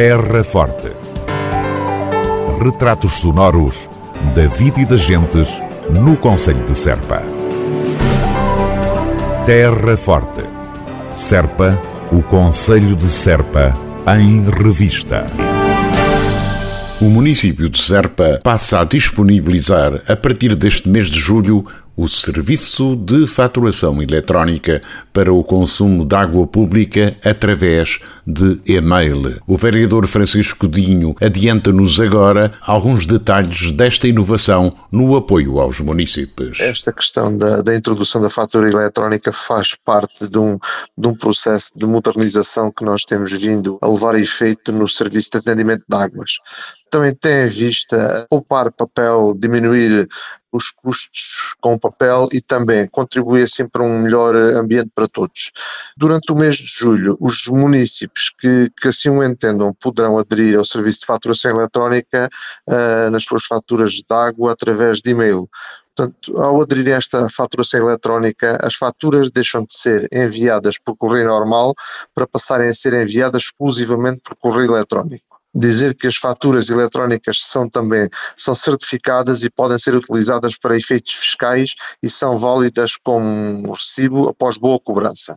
Terra Forte. Retratos sonoros da vida e das gentes no Conselho de Serpa. Terra Forte. Serpa, o Conselho de Serpa, em revista. O município de Serpa passa a disponibilizar, a partir deste mês de julho, o serviço de faturação eletrónica para o consumo de água pública através de e-mail. O vereador Francisco Dinho adianta-nos agora alguns detalhes desta inovação no apoio aos municípios. Esta questão da, da introdução da fatura eletrónica faz parte de um, de um processo de modernização que nós temos vindo a levar a efeito no serviço de atendimento de águas. Também tem em vista poupar papel, diminuir os custos com o papel e também contribuir assim para um melhor ambiente para todos. Durante o mês de julho, os municípios que, que assim o entendam poderão aderir ao serviço de faturação eletrónica uh, nas suas faturas de água através de e-mail. Portanto, ao aderir a esta faturação eletrónica, as faturas deixam de ser enviadas por correio normal para passarem a ser enviadas exclusivamente por correio eletrónico dizer que as faturas eletrónicas são também são certificadas e podem ser utilizadas para efeitos fiscais e são válidas como recibo após boa cobrança.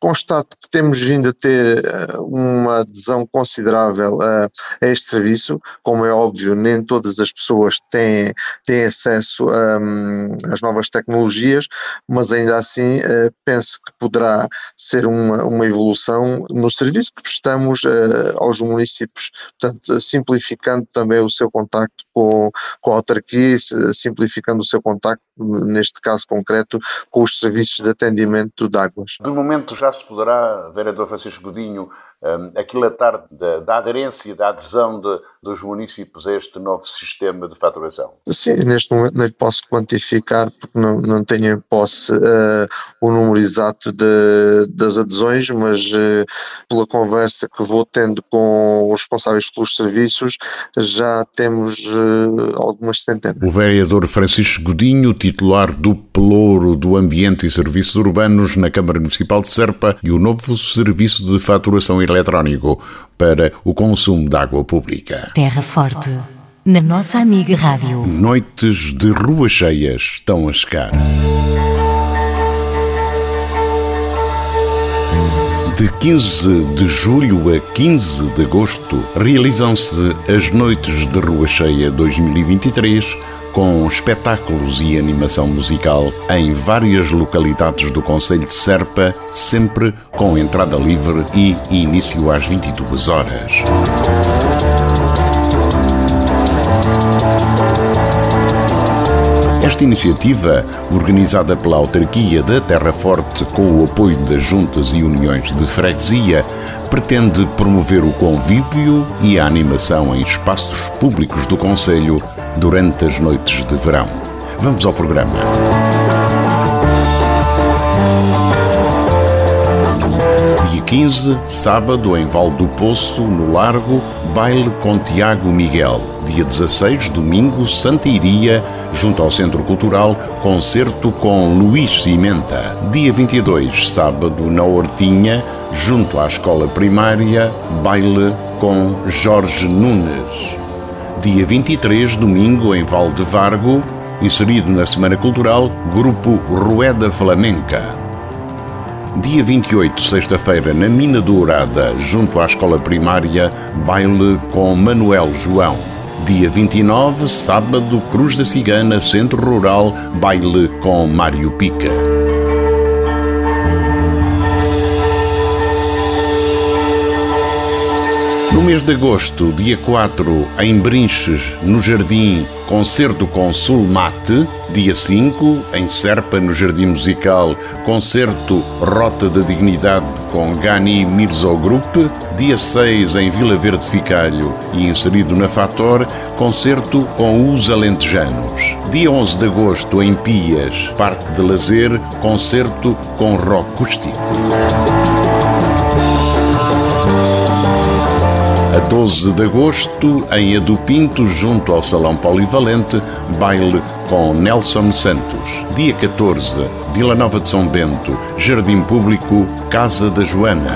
Constato que temos vindo a ter eh, uma adesão considerável a, a este serviço, como é óbvio, nem todas as pessoas têm, têm acesso um, às novas tecnologias, mas ainda assim uh, penso que poderá ser uma, uma evolução no serviço que prestamos uh, aos municípios portanto, simplificando também o seu contacto com, com a autarquia, simplificando o seu contacto, neste caso concreto, com os serviços de atendimento de águas. De momento já se poderá, vereador Francisco Godinho, um, aquilatar da, da aderência, da adesão de, dos municípios a este novo sistema de faturação? Sim, neste momento não lhe posso quantificar porque não, não tenho em posse uh, o número exato de, das adesões, mas uh, pela conversa que vou tendo com os responsáveis pelos serviços, já temos uh, algumas centenas. O vereador Francisco Godinho, titular do Pelouro do Ambiente e Serviços Urbanos na Câmara Municipal de Serpa e o novo serviço de faturação eletrónico para o consumo de água pública. Terra Forte, na nossa amiga Rádio. Noites de rua cheias estão a chegar. De 15 de julho a 15 de agosto realizam-se as Noites de Rua Cheia 2023 com espetáculos e animação musical em várias localidades do Conselho de Serpa, sempre com entrada livre e início às 22 horas. Esta iniciativa, organizada pela autarquia da Terra Forte com o apoio das juntas e uniões de freguesia, pretende promover o convívio e a animação em espaços públicos do Conselho durante as noites de verão. Vamos ao programa. Dia 15, sábado, em Val do Poço, no Largo, baile com Tiago Miguel. Dia 16, domingo, Santa Iria, junto ao Centro Cultural, concerto com Luís Cimenta. Dia 22, sábado, na Hortinha, junto à escola primária, baile com Jorge Nunes. Dia 23, domingo, em Valdevargo, inserido na Semana Cultural, grupo Rueda Flamenca. Dia 28, sexta-feira, na Mina Dourada, junto à escola primária, baile com Manuel João. Dia 29, sábado, Cruz da Cigana, Centro Rural, baile com Mário Pica. No mês de agosto, dia 4, em Brinches, no Jardim, concerto com Sulmate. Dia 5, em Serpa, no Jardim Musical, concerto Rota da Dignidade com Gani Mirzo Group. Dia 6, em Vila Verde Ficalho e inserido na Fator, concerto com os Alentejanos. Dia 11 de agosto, em Pias, Parque de Lazer, concerto com rock acústico. A 12 de agosto, em Adupinto, junto ao Salão Polivalente, baile com Nelson Santos. Dia 14, Vila Nova de São Bento, Jardim Público, Casa da Joana.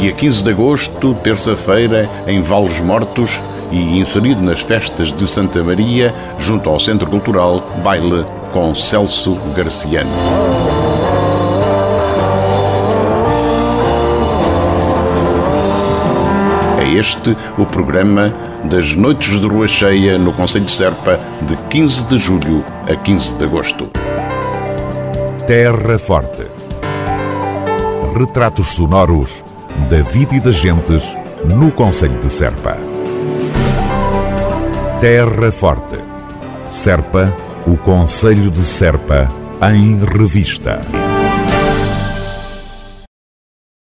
Dia 15 de agosto, terça-feira, em Vales Mortos e inserido nas festas de Santa Maria, junto ao Centro Cultural, baile com Celso Garciano. Este o programa das Noites de Rua Cheia no Conselho de Serpa, de 15 de julho a 15 de agosto. Terra Forte. Retratos sonoros da vida e das gentes no Conselho de Serpa. Terra Forte. Serpa, o Conselho de Serpa, em revista.